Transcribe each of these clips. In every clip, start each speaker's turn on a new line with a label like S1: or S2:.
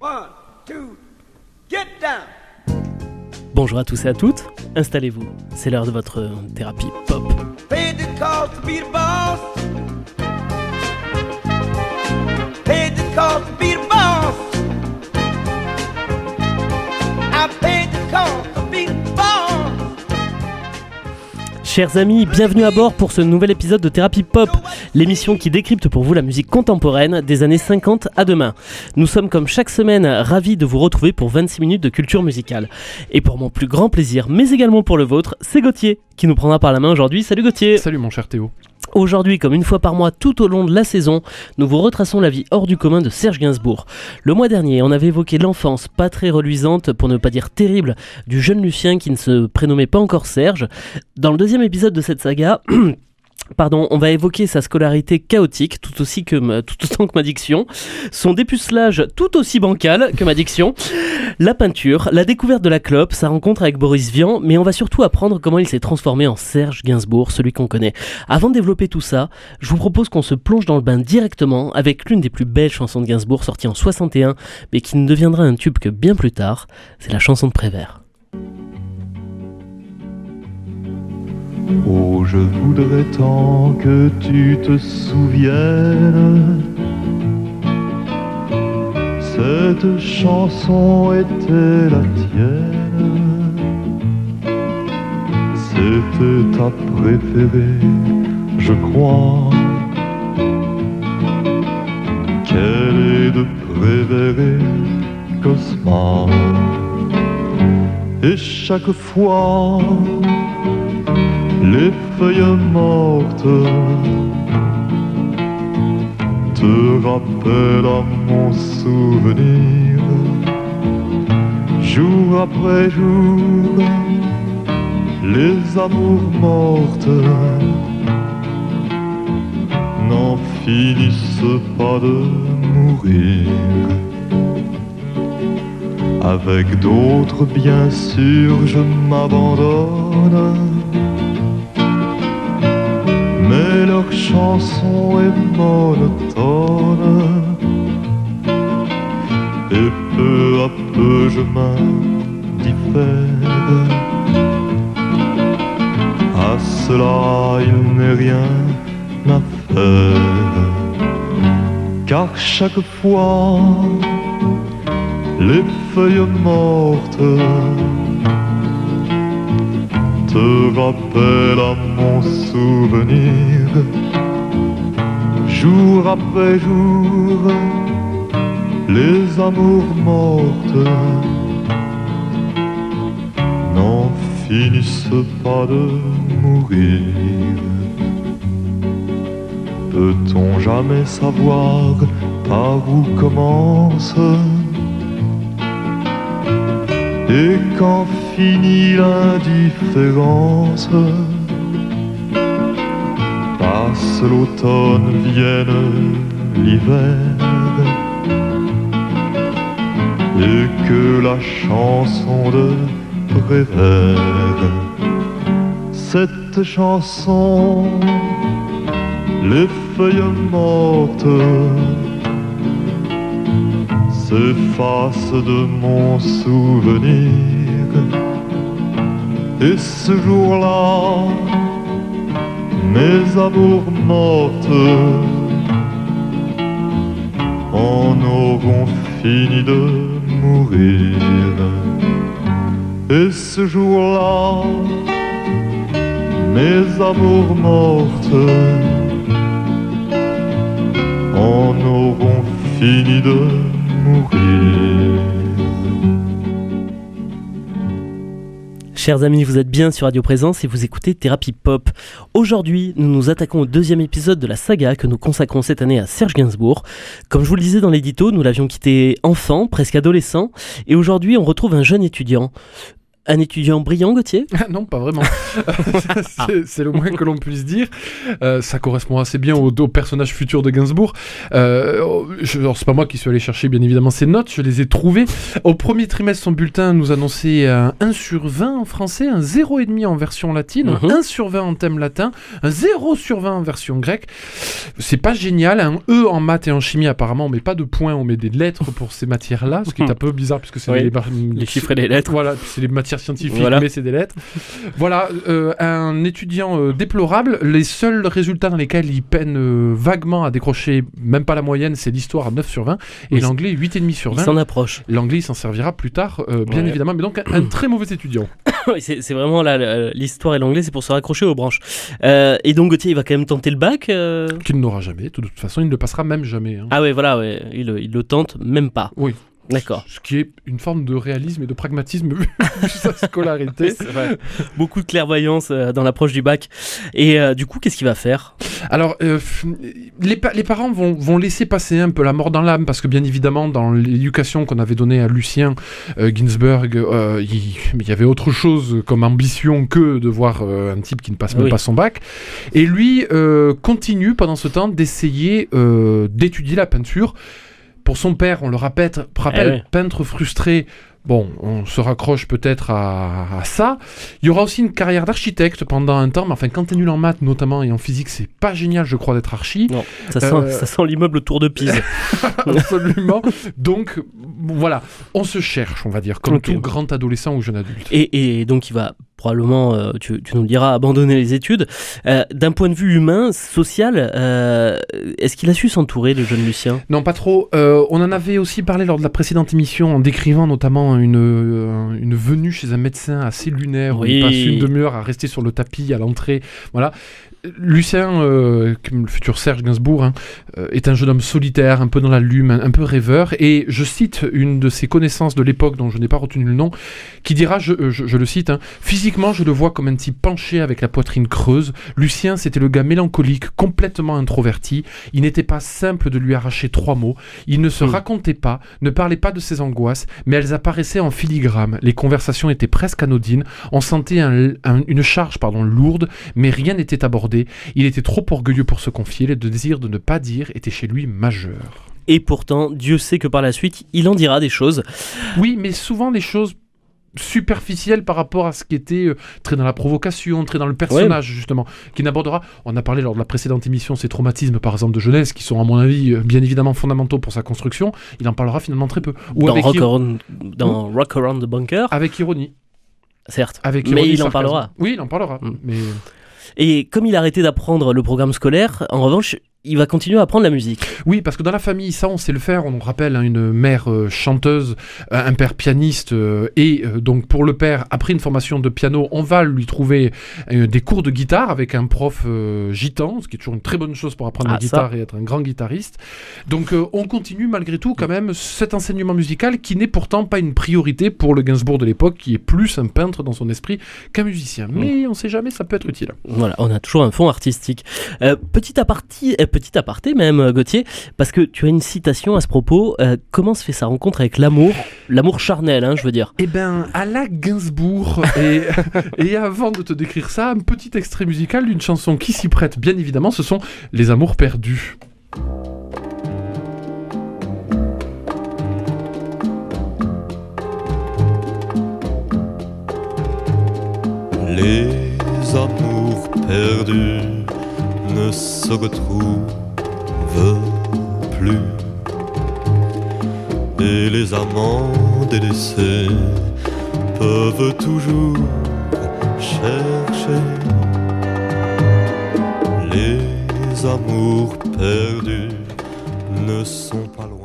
S1: One, two, get down.
S2: Bonjour à tous et à toutes, installez-vous, c'est l'heure de votre thérapie pop.
S1: Paid the cost to be the boss. Paid the cost to be the boss.
S2: Chers amis, bienvenue à bord pour ce nouvel épisode de Thérapie Pop, l'émission qui décrypte pour vous la musique contemporaine des années 50 à demain. Nous sommes comme chaque semaine ravis de vous retrouver pour 26 minutes de culture musicale. Et pour mon plus grand plaisir, mais également pour le vôtre, c'est Gauthier qui nous prendra par la main aujourd'hui. Salut Gauthier
S3: Salut mon cher Théo.
S2: Aujourd'hui, comme une fois par mois tout au long de la saison, nous vous retraçons la vie hors du commun de Serge Gainsbourg. Le mois dernier, on avait évoqué l'enfance pas très reluisante, pour ne pas dire terrible, du jeune Lucien qui ne se prénommait pas encore Serge. Dans le deuxième épisode de cette saga, Pardon, on va évoquer sa scolarité chaotique, tout aussi que ma- tout autant que ma diction, son dépucelage tout aussi bancal que ma diction, la peinture, la découverte de la clope, sa rencontre avec Boris Vian, mais on va surtout apprendre comment il s'est transformé en Serge Gainsbourg, celui qu'on connaît. Avant de développer tout ça, je vous propose qu'on se plonge dans le bain directement avec l'une des plus belles chansons de Gainsbourg sortie en 61, mais qui ne deviendra un tube que bien plus tard, c'est la chanson de Prévert.
S4: Oh, je voudrais tant que tu te souviennes. Cette chanson était la tienne. C'était ta préférée, je crois. Quelle est de préférée, Cosma? Et chaque fois les feuilles mortes te rappellent à mon souvenir, jour après jour, les amours mortes n'en finissent pas de mourir. Avec d'autres, bien sûr, je m'abandonne chanson est monotone. Et peu à peu je m'indiffère. À cela il n'est rien à faire. Car chaque fois, les feuilles mortes te rappelle à mon souvenir, jour après jour, les amours mortes n'en finissent pas de mourir. Peut-on jamais savoir par où commence et quand finit l'indifférence, l'automne, vienne l'hiver, et que la chanson de Prévert, cette chanson, les feuilles mortes, s'efface de mon souvenir. Et ce jour-là, mes amours mortes en auront fini de mourir. Et ce jour-là, mes amours mortes en auront fini de mourir.
S2: Chers amis, vous êtes bien sur Radio Présence et vous écoutez Thérapie Pop. Aujourd'hui, nous nous attaquons au deuxième épisode de la saga que nous consacrons cette année à Serge Gainsbourg. Comme je vous le disais dans l'édito, nous l'avions quitté enfant, presque adolescent, et aujourd'hui on retrouve un jeune étudiant. Un étudiant brillant, Gauthier?
S3: Non, pas vraiment. C'est- le moins que l'on puisse dire. Euh, ça correspond assez bien au, au personnage futur de Gainsbourg. Euh, je- alors, c'est pas moi qui suis allé chercher, bien évidemment, ces notes. Je les ai trouvées. Au premier trimestre, son bulletin nous annonçait un 1 sur 20 en français, un 0,5 en version latine,
S2: Mhm.
S3: un 1 sur 20 en thème latin, un 0 sur 20 en version grecque. C'est pas génial. Un E en maths et en chimie, apparemment, on met pas de points, on met des lettres pour ces matières-là, ce qui est un peu bizarre puisque c'est
S2: Oui.
S3: les,
S2: Les chiffres et les lettres.
S3: voilà, c'est les matières scientifiques,
S2: Voilà.
S3: mais c'est des lettres. voilà, euh, un étudiant euh, déplorable. Les seuls résultats dans lesquels il peine euh, vaguement à décrocher même pas la moyenne, c'est l'histoire à 9 sur 20 et
S2: Oui,
S3: l'anglais 8,5 sur
S2: Il
S3: 20.
S2: s'en approche.
S3: L'anglais, il s'en servira plus tard, bien
S2: Ouais.
S3: évidemment, mais donc un, un très mauvais étudiant.
S2: C'est vraiment là, l'histoire et l'anglais, c'est pour se raccrocher aux branches. Et donc Gauthier, il va quand même tenter le bac
S3: Qu'il n'aura jamais. De toute façon, il ne le passera même jamais. hein.
S2: Ah ouais, voilà, ouais, il, il le tente même pas.
S3: Oui.
S2: D'accord.
S3: Ce qui est une forme de réalisme et de pragmatisme vu sa scolarité.
S2: Vrai. Beaucoup de clairvoyance euh, dans l'approche du bac. Et euh, du coup, qu'est-ce qu'il va faire?
S3: Alors, euh, les, pa- les parents vont, vont laisser passer un peu la mort dans l'âme, parce que bien évidemment, dans l'éducation qu'on avait donnée à Lucien Ginsberg, il il y avait autre chose comme ambition que de voir un type qui ne passe même
S2: Oui.
S3: pas son bac. Et lui continue pendant ce temps d'essayer d'étudier la peinture. Pour son père, on le rappelle, rappelle
S2: Eh
S3: peintre frustré. Bon, on se raccroche peut-être à, à ça. Il y aura aussi une carrière d'architecte pendant un temps, mais enfin, quand t'es nul en maths notamment et en physique, c'est pas génial, je crois, d'être archi.
S2: Non, ça sent,
S3: Euh,
S2: sent l'immeuble Tour de Pise.
S3: Absolument. Donc, voilà, on se cherche, on va dire, comme tout grand adolescent ou jeune adulte.
S2: Et, et donc il va probablement, euh, tu, tu nous le diras, abandonner les études. Euh, D'un point de vue humain, social, euh, est-ce qu'il a su s'entourer, le jeune Lucien?
S3: Non, pas trop. On en avait aussi parlé lors de la précédente émission en décrivant notamment une, une venue chez un médecin assez lunaire où
S2: Oui.
S3: il passe une demi-heure à rester sur le tapis à l'entrée. Voilà. Lucien, euh, le futur Serge Gainsbourg, hein, euh, est un jeune homme solitaire, un peu dans la lume, un, un peu rêveur. Et je cite une de ses connaissances de l'époque, dont je n'ai pas retenu le nom, qui dira, je, je- je le cite, hein, Physiquement, je le vois comme un type penché avec la poitrine creuse. Lucien, c'était le gars mélancolique, complètement introverti. Il n'était pas simple de lui arracher trois mots. Il ne se racontait pas, ne parlait pas de ses angoisses, mais elles apparaissaient en filigrane. Les conversations étaient presque anodines. On sentait un- un- une charge pardon, lourde, mais rien n'était abordé. Il était trop orgueilleux pour se confier. Le désir de ne pas dire était chez lui majeur.
S2: Et pourtant, Dieu sait que par la suite, il en dira des choses.
S3: Oui, mais souvent des choses superficielles par rapport à ce qui était euh, très dans la provocation, très dans le personnage justement, qui n'abordera, on a parlé lors de la précédente émission, ces traumatismes par exemple de jeunesse, qui sont à mon avis euh, bien évidemment fondamentaux pour sa construction, il en parlera finalement très peu. Ou
S2: dans
S3: avec,
S2: Rock, Around, dans Rock Around the Bunker,
S3: avec ironie.
S2: certes.
S3: Avec
S2: Mais
S3: ironie,
S2: il en parlera.
S3: Oui, il en parlera.
S2: Mm.
S3: Mais
S2: Et comme il a arrêté d'apprendre le programme scolaire, en revanche, il va continuer à apprendre la musique.
S3: Oui, parce que dans la famille, ça, on sait le faire. On rappelle hein, une mère euh, chanteuse, euh, un père pianiste, euh, et euh, donc pour le père, après une formation de piano, on va lui trouver des cours de guitare avec un prof gitan, ce qui est toujours une très bonne chose pour apprendre
S2: Ah,
S3: la guitare et être un grand guitariste. Donc on continue malgré tout quand même cet enseignement musical qui n'est pourtant pas une priorité pour le Gainsbourg de l'époque, qui est plus un peintre dans son esprit qu'un musicien. Mais on sait jamais, ça peut être utile.
S2: Voilà, on a toujours un fond artistique. Petit, aparté, petit aparté même, euh, Gauthier, parce que tu as une citation à ce propos. Euh, comment se fait sa rencontre avec l'amour L'amour charnel, hein, je veux dire?
S3: Eh ben, à la Gainsbourg, et, et avant de te décrire ça, un petit extrait musical d'une chanson qui s'y prête, bien évidemment, ce sont Les Amours perdus.
S4: Les amours perdus ne se retrouvent plus. Et les amants délaissés peuvent toujours chercher. Les amours perdus ne sont pas loin.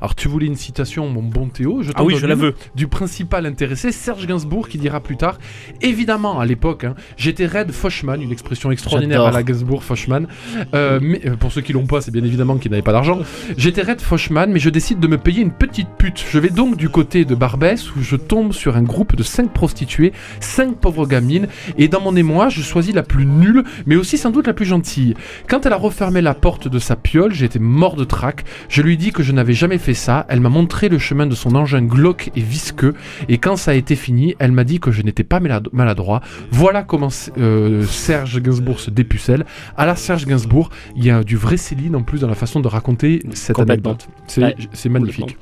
S3: Alors, tu voulais une citation, mon bon Théo je
S2: Ah oui, je la veux.
S3: Du principal intéressé, Serge Gainsbourg, qui dira plus tard Évidemment, à l'époque, hein, j'étais Red Fochman, une expression extraordinaire à la Gainsbourg Fochman. Euh, mais euh, pour ceux qui l'ont pas, c'est bien évidemment qu'ils n'avaient pas d'argent. J'étais Red Fochman, mais je décide de me payer une petite pute. Je vais donc du côté de Barbès, où je tombe sur un groupe de 5 prostituées, 5 pauvres gamines, et dans mon émoi, je choisis la plus nulle, mais aussi sans doute la plus gentille. Quand elle a refermé la porte de sa piole, j'étais mort de trac. Je lui dis que je n'avais jamais fait fait ça, elle m'a montré le chemin de son engin glauque et visqueux, et quand ça a été fini, elle m'a dit que je n'étais pas malad- maladroit. Voilà comment euh, Serge Gainsbourg se dépucelle. À la Serge Gainsbourg, il y a du vrai Céline en plus dans la façon de raconter cette anecdote. C'est
S2: Ouais,
S3: c'est magnifique.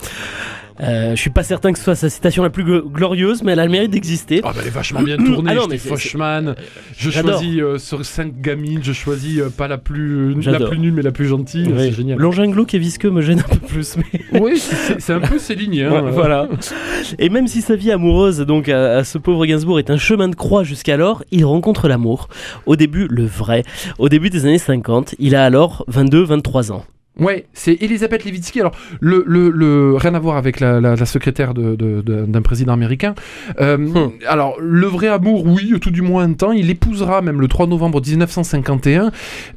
S2: Euh, je suis pas certain que ce soit sa citation la plus gl- glorieuse, mais elle a le mérite d'exister.
S3: Ah bah elle est vachement bien tournée,
S2: Ah non, mais
S3: je choisis euh, sur cinq gamines, je choisis euh, pas la plus, la plus nulle mais la plus gentille, c'est génial.
S2: L'engin glauque et visqueux me gêne un peu plus, mais
S3: Oui, c'est un peu ces lignes. hein,
S2: Ouais, voilà. Et même si sa vie amoureuse, donc à, à ce pauvre Gainsbourg, est un chemin de croix jusqu'alors, il rencontre l'amour. Au début, le vrai. Au début des années 50, il a alors 22-23 ans.
S3: Ouais, c'est Elisabeth Levitsky. Alors, le, le, le- rien à voir avec la, la- la secrétaire de- de- de- d'un président américain. Euh,
S2: Hmm.
S3: Alors, le vrai amour, oui, tout du moins un temps. Il épousera même le 3 novembre 1951.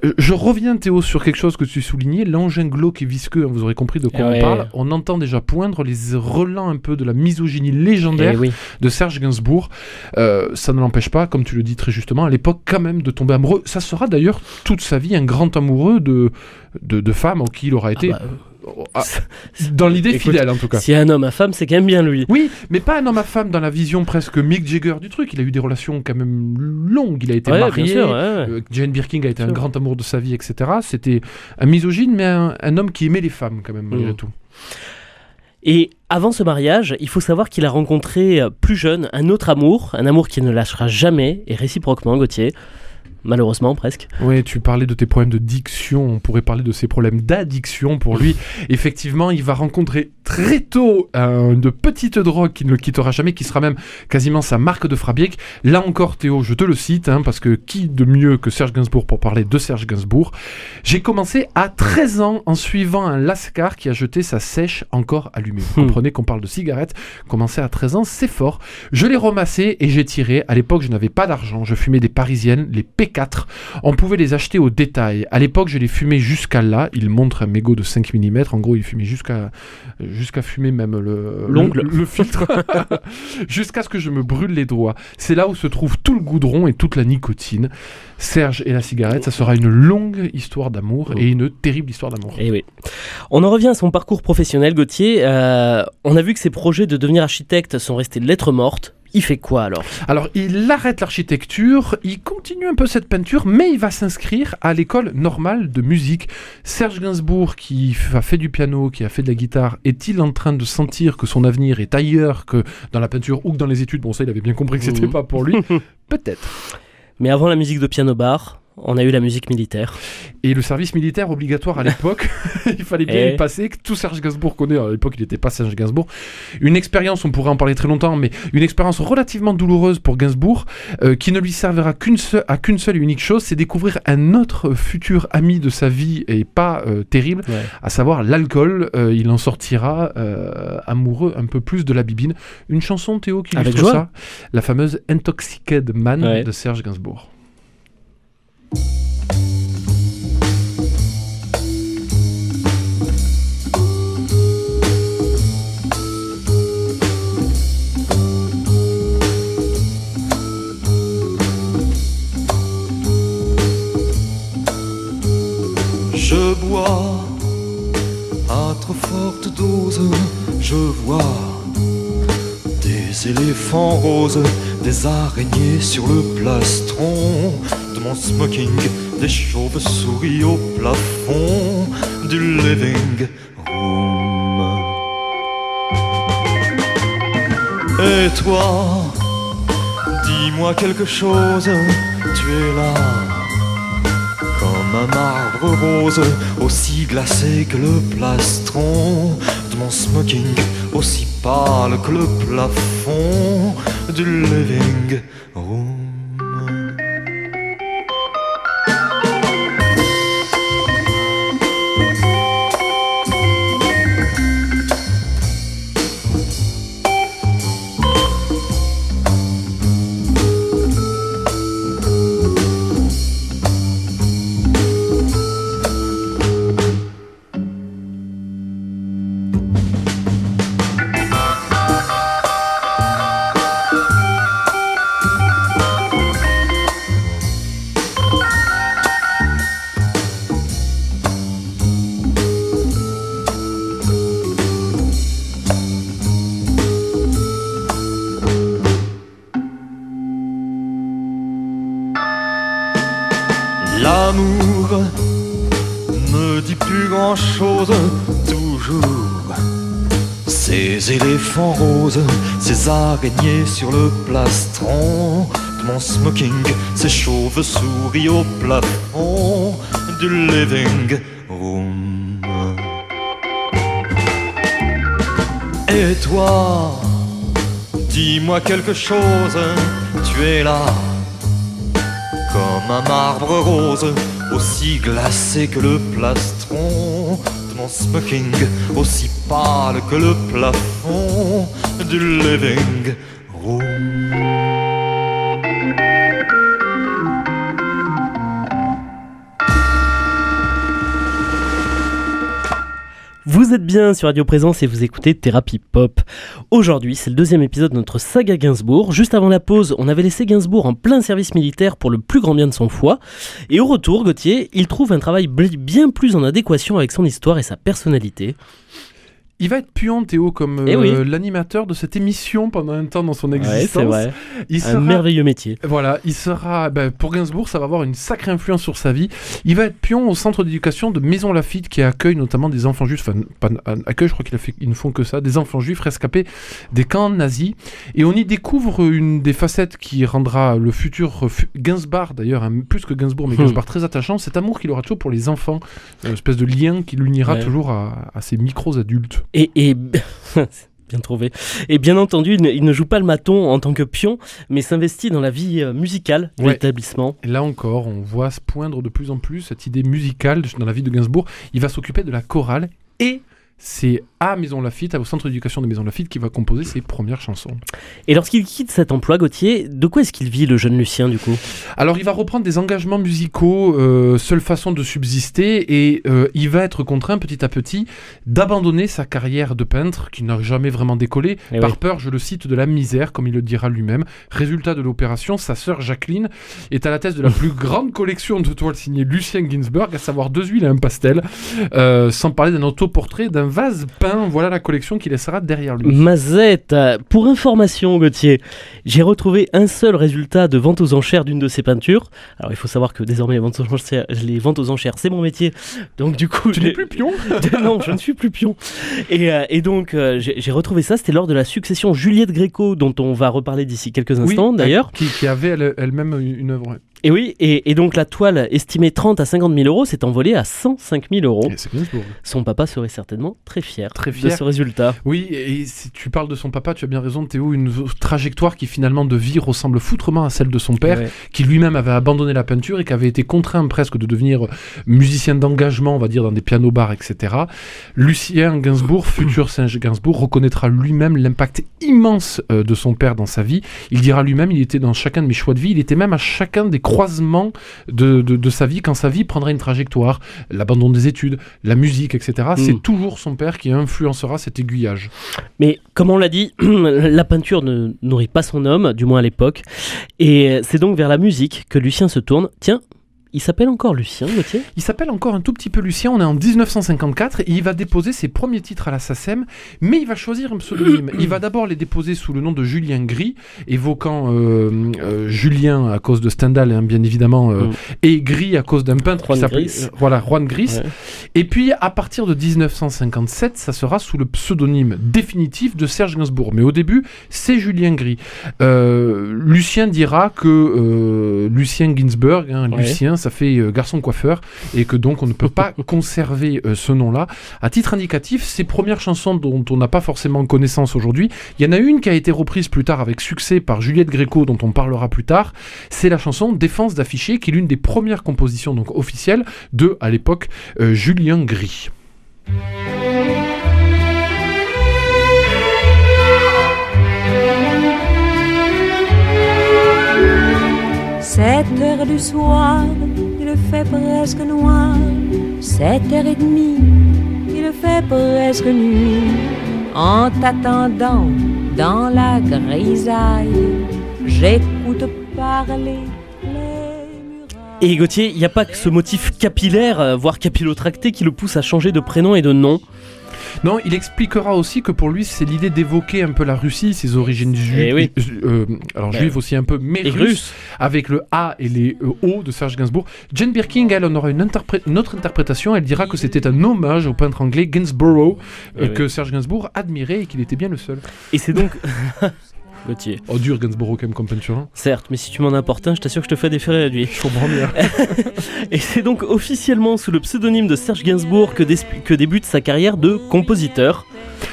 S3: Euh, je reviens, Théo, sur quelque chose que tu soulignais. L'engin glauque et visqueux, hein, vous aurez compris de quoi
S2: Ouais.
S3: on parle. On entend déjà poindre les relents un peu de la misogynie légendaire
S2: Eh oui.
S3: de Serge Gainsbourg. Euh, ça ne l'empêche pas, comme tu le dis très justement, à l'époque quand même de tomber amoureux. Ça sera d'ailleurs toute sa vie un grand amoureux de, de, de femmes en qui il aura été,
S2: Ah bah,
S3: ah, dans l'idée fidèle en tout cas.
S2: Si un homme à femme, c'est quand même bien lui.
S3: Oui, mais pas un homme à femme dans la vision presque Mick Jagger du truc. Il a eu des relations quand même longues. Il a été
S2: Ouais,
S3: marié.
S2: bien sûr, ouais, ouais.
S3: Euh, Jane Birkin a été un
S2: Sûr.
S3: grand amour de sa vie, etc. C'était un misogyne, mais un, un homme qui aimait les femmes quand même, malgré
S2: Mhm.
S3: tout.
S2: Et avant ce mariage, il faut savoir qu'il a rencontré euh, plus jeune un autre amour, un amour qui ne lâchera jamais, et réciproquement, Gauthier. Malheureusement, presque.
S3: Oui, tu parlais de tes problèmes de diction, on pourrait parler de ses problèmes d'addiction pour lui. Effectivement, il va rencontrer très tôt euh, de petites drogues qui ne le quittera jamais, qui sera même quasiment sa marque de fabrique. Là encore, Théo, je te le cite, hein, parce que qui de mieux que Serge Gainsbourg pour parler de Serge Gainsbourg? J'ai commencé à 13 ans en suivant un lascar qui a jeté sa sèche encore allumée. Vous
S2: Hmm.
S3: comprenez qu'on parle de cigarettes. Commencer à 13 ans, c'est fort. Je l'ai ramassé et j'ai tiré. À l'époque, je n'avais pas d'argent. Je fumais des parisiennes, les P4. On pouvait les acheter au détail. À l'époque, je les fumais jusqu'à là. Il montre un mégot de 5 mm. En gros, il fumait jusqu'à jusqu'à fumer même le
S2: L'ongle.
S3: le, le filtre. jusqu'à ce que je me brûle les doigts. C'est là où se trouve tout le goudron et toute la nicotine. Serge et la cigarette, ça sera une longue histoire d'amour et une terrible histoire d'amour.
S2: Et oui. On en revient à son parcours professionnel, Gauthier. Euh, on a vu que ses projets de devenir architecte sont restés lettres mortes. Il fait quoi alors?
S3: Alors, il arrête l'architecture, il continue un peu cette peinture, mais il va s'inscrire à l'école normale de musique. Serge Gainsbourg, qui a fait du piano, qui a fait de la guitare, est-il en train de sentir que son avenir est ailleurs que dans la peinture ou que dans les études? Bon, ça, il avait bien compris que c'était
S2: Mhm.
S3: pas pour lui. Peut-être.
S2: Mais avant la musique de piano bar, on a eu la musique militaire.
S3: Et le service militaire obligatoire à l'époque, il fallait bien
S2: Eh.
S3: y passer, que tout Serge Gainsbourg connaît, à l'époque il n'était pas Serge Gainsbourg. Une expérience, on pourrait en parler très longtemps, mais une expérience relativement douloureuse pour Gainsbourg, euh, qui ne lui servira qu'une seule, à qu'une seule et unique chose, c'est découvrir un autre futur ami de sa vie et pas euh, terrible,
S2: Ouais.
S3: à savoir l'alcool. Euh, il en sortira amoureux un peu plus de la bibine. Une chanson, Théo, qui
S2: Avec
S3: illustre
S2: joie.
S3: ça, la fameuse Intoxicated Man
S2: Ouais.
S3: de Serge Gainsbourg.
S4: Je bois à trop forte dose, je vois des éléphants roses, des araignées sur le plastron mon smoking, des chauves-souris au plafond du living room. Et toi, dis-moi quelque chose, tu es là comme un marbre rose, aussi glacé que le plastron de mon smoking, aussi pâle que le plafond du living Éléphants roses, ces araignées sur le plastron. De mon smoking, ces chauves-souris au plafond du living room. Et toi, dis-moi quelque chose, tu es là, comme un marbre rose, aussi glacé que le plastron. De mon smoking, aussi pâle que le plafond
S2: Vous êtes bien sur Radio Présence et vous écoutez Thérapie Pop. Aujourd'hui, c'est le deuxième épisode de notre saga Gainsbourg. Juste avant la pause, on avait laissé Gainsbourg en plein service militaire pour le plus grand bien de son foie. Et au retour, Gauthier, il trouve un travail bien plus en adéquation avec son histoire et sa personnalité.
S3: Il va être puant, Théo, comme
S2: Eh oui.
S3: euh, l'animateur de cette émission pendant un temps dans son existence.
S2: vrai.
S3: Il
S2: Un merveilleux métier.
S3: Voilà, il sera, ben, pour Gainsbourg, ça va avoir une sacrée influence sur sa vie. Il va être pion au centre d'éducation de Maison Lafitte qui accueille notamment des enfants juifs, enfin, pas accueil, je crois qu'ils ne font que ça, des enfants juifs rescapés des camps nazis. Et on y découvre une des facettes qui rendra le futur euh, Gainsbourg, d'ailleurs, hein, plus que Gainsbourg, mais
S2: Hmm.
S3: Gainsbourg très attachant, cet amour qu'il aura toujours pour les enfants, une espèce de lien qui l'unira
S2: Ouais.
S3: toujours à, à ses micros adultes.
S2: Et, bien trouvé. Et bien entendu, il ne, il ne joue pas le maton en tant que pion, mais s'investit dans la vie euh, musicale de
S3: Ouais.
S2: l'établissement.
S3: Là encore, on voit se poindre de plus en plus cette idée musicale dans la vie de Gainsbourg. Il va s'occuper de la chorale et c'est à Maison Lafitte, au centre d'éducation de Maison Lafitte, qu'il va composer ses premières chansons.
S2: Et lorsqu'il quitte cet emploi, Gauthier, de quoi est-ce qu'il vit, le jeune Lucien, du coup?
S3: Alors il va reprendre des engagements musicaux, euh, seule façon de subsister, et euh, il va être contraint petit à petit d'abandonner sa carrière de peintre, qui n'a jamais vraiment décollé,
S2: Eh
S3: par
S2: oui.
S3: peur, je le cite, de la misère, comme il le dira lui-même. Résultat de l'opération, sa sœur Jacqueline est à la tête de la plus grande collection de toiles signées Lucien Ginsberg, à savoir deux huiles et un pastel, euh, sans parler d'un autoportrait, d'un vase peint. Voilà la collection qu'il laissera derrière lui.
S2: Mazette, euh, pour information, Gauthier, j'ai retrouvé un seul résultat de vente aux enchères d'une de ses peintures. Alors, il faut savoir que désormais, les ventes aux enchères, les ventes aux enchères c'est mon métier. Donc, du coup,
S3: Tu
S2: je
S3: n'es plus pion
S2: non, je ne suis plus pion. Et, euh, et donc, euh, j'ai retrouvé ça. C'était lors de la succession Juliette Gréco, dont on va reparler d'ici quelques instants,
S3: Oui,
S2: d'ailleurs.
S3: Qui, qui avait elle- elle-même une œuvre.
S2: Et oui, et, et donc la toile estimée 30 à 50 000 euros s'est envolée à 105 000 euros. Son papa serait certainement très fier,
S3: Très
S2: de ce résultat.
S3: Oui, et si tu parles de son papa, tu as bien raison, Théo, une trajectoire qui finalement de vie ressemble foutrement à celle de son père,
S2: Ouais.
S3: qui lui-même avait abandonné la peinture et qui avait été contraint presque de devenir musicien d'engagement, on va dire, dans des pianos-bars, etc. Lucien Gainsbourg, futur Serge Gainsbourg, reconnaîtra lui-même l'impact immense euh, de son père dans sa vie. Il dira lui-même, il était dans chacun de mes choix de vie, il était même à chacun des croisements de, de- de sa vie, quand sa vie prendra une trajectoire, l'abandon des études, la musique, etc. C'est
S2: Mm.
S3: toujours son père qui influencera cet aiguillage.
S2: Mais comme on l'a dit, la peinture ne nourrit pas son homme, du moins à l'époque. Et c'est donc vers la musique que Lucien se tourne. Tiens, il s'appelle encore Lucien, Gauthier?
S3: Il s'appelle encore un tout petit peu Lucien, on est en 1954 et il va déposer ses premiers titres à la SACEM, mais il va choisir un pseudonyme. il va d'abord les déposer sous le nom de Julien Gris, évoquant euh, euh, Julien à cause de Stendhal, hein, bien évidemment, euh,
S2: Mm.
S3: et Gris à cause d'un peintre
S2: Juan
S3: qui euh, voilà, Juan Gris.
S2: Ouais.
S3: Et puis à partir de 1957, ça sera sous le pseudonyme définitif de Serge Gainsbourg. Mais au début, c'est Julien Gris. Lucien dira que Lucien Ginsberg, hein,
S2: Ouais.
S3: Lucien, ça fait euh, garçon coiffeur, et que donc on ne peut pas conserver euh, ce nom-là. À titre indicatif, ces premières chansons dont on n'a pas forcément connaissance aujourd'hui, il y en a une qui a été reprise plus tard avec succès par Juliette Gréco, dont on parlera plus tard. C'est la chanson Défense d'afficher, qui est l'une des premières compositions donc officielles de, à l'époque, euh, Julien Gris.
S5: Sept heures du soir, il fait presque noir. Sept heures et demie, il fait presque nuit. En t'attendant dans la grisaille, j'écoute parler.
S2: Et Gauthier, il n'y a pas que ce motif capillaire, euh, voire capillotracté, qui le pousse à changer de prénom et de nom?
S3: Non, il expliquera aussi que pour lui, c'est l'idée d'évoquer un peu la Russie, ses origines juives,
S2: Eh oui.
S3: euh, alors
S2: Ben,
S3: juives aussi un peu, mais russes,
S2: russe.
S3: avec le A et les euh, O de Serge Gainsbourg. Jane Birkin, elle, en aura une, interpré- une autre interprétation. Elle dira que c'était un hommage au peintre anglais Gainsborough, euh,
S2: Eh oui.
S3: que Serge Gainsbourg admirait et qu'il était bien le seul.
S2: Et c'est donc. Gauthier.
S3: Oh, dur Gainsborough quand même comme peinture. hein.
S2: Certes, mais si tu m'en apportes un, je t'assure que je te fais des frais réduits.
S3: Je comprends bien.
S2: Et c'est donc officiellement sous le pseudonyme de Serge Gainsbourg que, débute sa carrière de compositeur.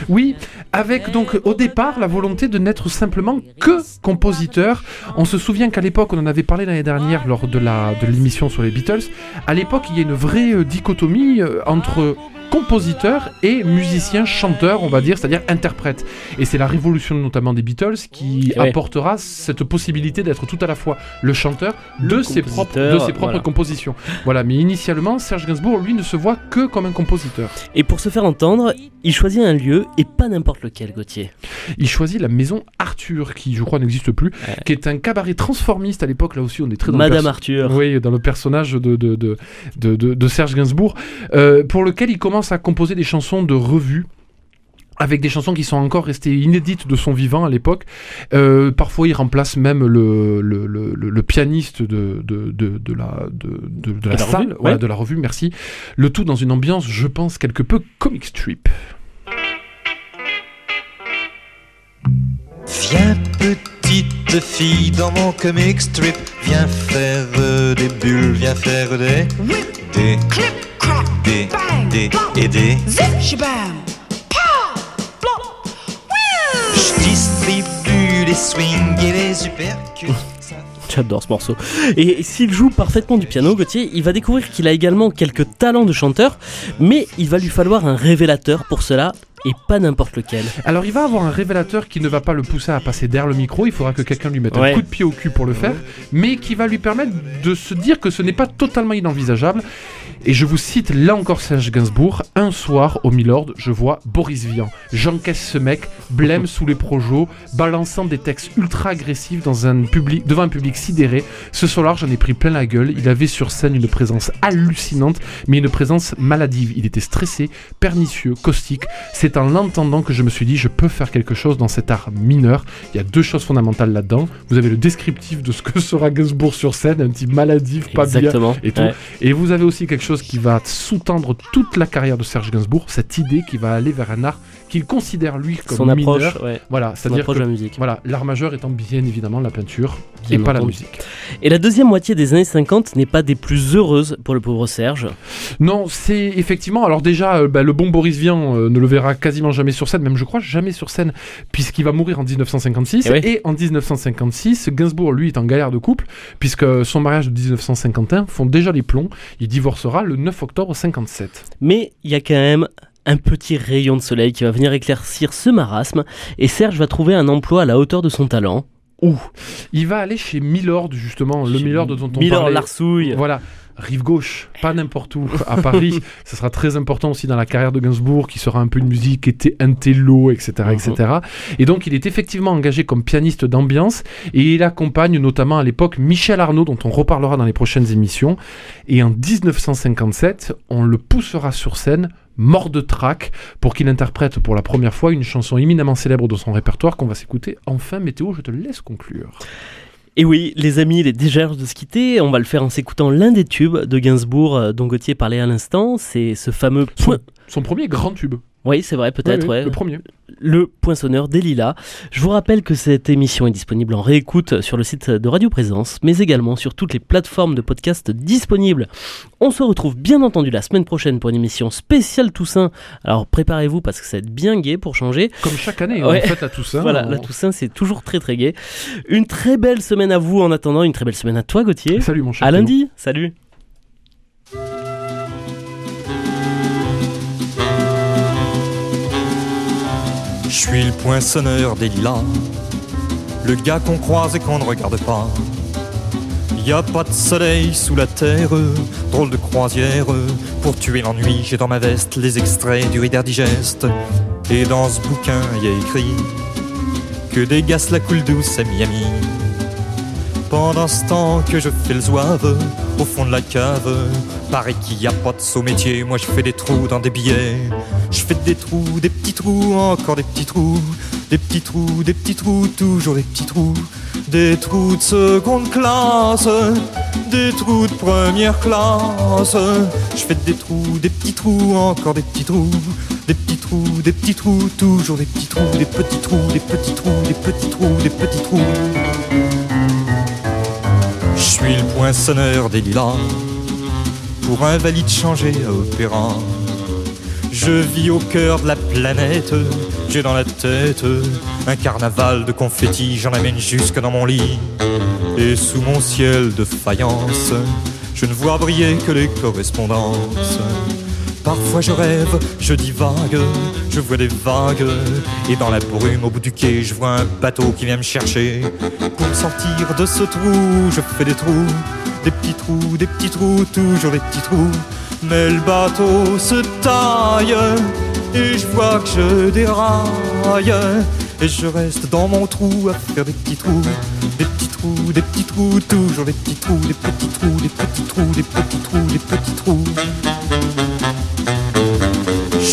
S3: Oui, avec donc au départ la volonté de n'être simplement que compositeur. On se souvient qu'à l'époque, on en avait parlé l'année dernière lors de l'émission sur les Beatles. À l'époque, il y a une vraie euh, dichotomie euh, entre compositeur et musicien chanteur on va dire c'est-à-dire interprète et c'est la révolution notamment des Beatles qui
S2: Ouais.
S3: apportera cette possibilité d'être tout à la fois le chanteur
S2: Le
S3: de ses propres de ses propres
S2: voilà.
S3: compositions voilà mais initialement Serge Gainsbourg lui ne se voit que comme un compositeur
S2: Et pour se faire entendre, il choisit un lieu et pas n'importe lequel, Gauthier.
S3: Il choisit la maison Arthur, qui je crois n'existe plus,
S2: Ouais.
S3: qui est un cabaret transformiste à l'époque. Là aussi, on est très dans
S2: Madame
S3: le
S2: Arthur.
S3: Oui, dans le personnage de, de, de, de, de- de Serge Gainsbourg, euh, pour lequel il commence à composer des chansons de revue. Avec des chansons qui sont encore restées inédites de son vivant à l'époque. Euh, parfois, il remplace même le, le, le, le- le pianiste de, de, de, de la, de, de, de la
S2: la
S3: salle,
S2: revue,
S3: voilà,
S2: ouais.
S3: de la revue, merci. Le tout dans une ambiance, je pense, quelque peu comic strip.
S4: Viens petite fille dans mon comic strip Viens faire des bulles, viens faire des Des
S6: Clip, crack,
S4: Des Des Et des
S6: zip, shabam, pow, flop, whew.
S4: Je distribue les swings et les uppercuts
S2: J'adore ce morceau. Et s'il joue parfaitement du piano, Gauthier, il va découvrir qu'il a également quelques talents de chanteur, mais il va lui falloir un révélateur pour cela, et pas n'importe lequel.
S3: Alors il va avoir un révélateur qui ne va pas le pousser à passer derrière le micro, il faudra que quelqu'un lui mette
S2: Ouais.
S3: un coup de pied au cul pour le faire, mais qui va lui permettre de se dire que ce n'est pas totalement inenvisageable. Et je vous cite là encore Serge Gainsbourg, un soir au Milord, je vois Boris Vian. J'encaisse ce mec, blême sous les projos, balançant des textes ultra agressifs dans un public, devant un public sidéré. Ce soir-là, j'en ai pris plein la gueule. Il avait sur scène une présence hallucinante, mais une présence maladive. Il était stressé, pernicieux, caustique. C'est en l'entendant que je me suis dit, je peux faire quelque chose dans cet art mineur. Il y a deux choses fondamentales là-dedans. Vous avez le descriptif de ce que sera Gainsbourg sur scène, un type maladif, pas bien.
S2: Exactement.
S3: et tout.
S2: Ouais.
S3: Et vous avez aussi quelque chose qui va sous-tendre toute la carrière de Serge Gainsbourg, cette idée qui va aller vers un art qu'il considère lui comme
S2: Son
S3: mineur.
S2: approche, ouais.
S3: Voilà, c'est-à-dire que
S2: la musique.
S3: voilà, l'art majeur étant bien évidemment la peinture
S2: Bien
S3: et pas la musique.
S2: Et la deuxième moitié des années 50 n'est pas des plus heureuses pour le pauvre Serge?
S3: Non, c'est effectivement. Alors déjà, euh, bah, le bon Boris Vian euh, ne le verra quasiment jamais sur scène, même je crois jamais sur scène, puisqu'il va mourir en 1956.
S2: Eh.
S3: Et en 1956, Gainsbourg, lui, est en galère de couple, puisque son mariage de 1951 font déjà les plombs. Il divorcera le 9 octobre 57.
S2: Mais il y a quand même un petit rayon de soleil qui va venir éclaircir ce marasme, et Serge va trouver un emploi à la hauteur de son talent. Où
S3: Il va aller chez Milord, justement, le Milord dont on
S2: Milord
S3: parlait.
S2: Larsouille.
S3: Voilà. Rive gauche, pas n'importe où, à Paris. Ce sera très important aussi dans la carrière de Gainsbourg, qui sera un peu une musique était intello, etc., etc. Et donc, il est effectivement engagé comme pianiste d'ambiance et il accompagne notamment à l'époque Michel Arnaud, dont on reparlera dans les prochaines émissions. Et en 1957, on le poussera sur scène, mort de trac, pour qu'il interprète pour la première fois une chanson éminemment célèbre de son répertoire qu'on va s'écouter. Enfin, Météo, je te laisse conclure.
S2: Et oui, les amis, il est déjà de se quitter. On va le faire en s'écoutant l'un des tubes de Gainsbourg euh, dont Gauthier parlait à l'instant. C'est ce fameux point.
S3: Son premier grand tube.
S2: Oui, c'est vrai, peut-être,
S3: Oui, oui,
S2: ouais.
S3: Le premier.
S2: le poinçonneur des lilas. Je vous rappelle que cette émission est disponible en réécoute sur le site de Radio Présence, mais également sur toutes les plateformes de podcast disponibles. On se retrouve bien entendu la semaine prochaine pour une émission spéciale Toussaint. Alors préparez-vous parce que ça va être bien gai pour changer.
S3: Comme chaque année,
S2: Ouais.
S3: en fait, à Toussaint.
S2: voilà,
S3: on-
S2: la Toussaint c'est toujours très très gai. Une très belle semaine à vous en attendant, une très belle semaine à toi Gauthier.
S3: Salut mon cher.
S2: À lundi, salut.
S4: Suis le poinçonneur des lilas, le gars qu'on croise et qu'on ne regarde pas. Y a pas de soleil sous la terre, drôle de croisière. Pour tuer l'ennui, j'ai dans ma veste les extraits du Reader Digest. Et dans ce bouquin, y a écrit que gaz la coule douce à Miami. Pendant ce temps que je fais le zouave, au fond de la cave. Paraît qu'il y a pas de saut métier, moi je fais des trous dans des billets. Je fais des trous, des petits trous, encore des petits trous. Des petits trous, des petits trous, toujours des petits trous. Des trous de seconde classe, des trous de première classe. Je fais des trous, des petits trous, encore des petits trous. Des petits trous, des petits trous, toujours des petits trous, des petits trous, des petits trous, des petits trous, des petits trous. Je suis le poinçonneur des lilas, pour un valide changé à opéra. Je vis au cœur de la planète, j'ai dans la tête un carnaval de confettis, j'en amène jusque dans mon lit. Et sous mon ciel de faïence, je ne vois briller que les correspondances. Parfois je rêve, je divague, je vois des vagues. Et dans la brume au bout du quai, je vois un bateau qui vient me chercher. Pour me sortir de ce trou, je fais des trous, des petits trous, des petits trous, toujours des petits trous. Mais le bateau se taille, et je vois que je déraille. Et je reste dans mon trou à faire des petits trous, des petits trous, des petits trous, toujours des petits trous, des petits trous, des petits trous, des petits trous, des petits trous.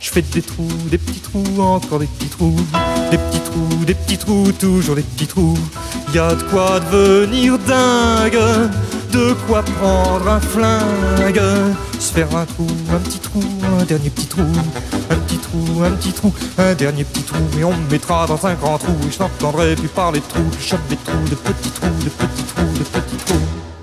S4: Je fais des trous, des petits trous, encore des petits trous, des petits trous, des petits trous, toujours des petits trous. Y a de quoi devenir dingue, de quoi prendre un flingue, se faire un trou, un petit trou, un dernier petit trou, un petit trou, un petit trou, un dernier petit trou, et on me mettra dans un grand trou, et je n'entendrai plus parler de trous, je chope des trous, de petits trous, de petits trous, de petits trous.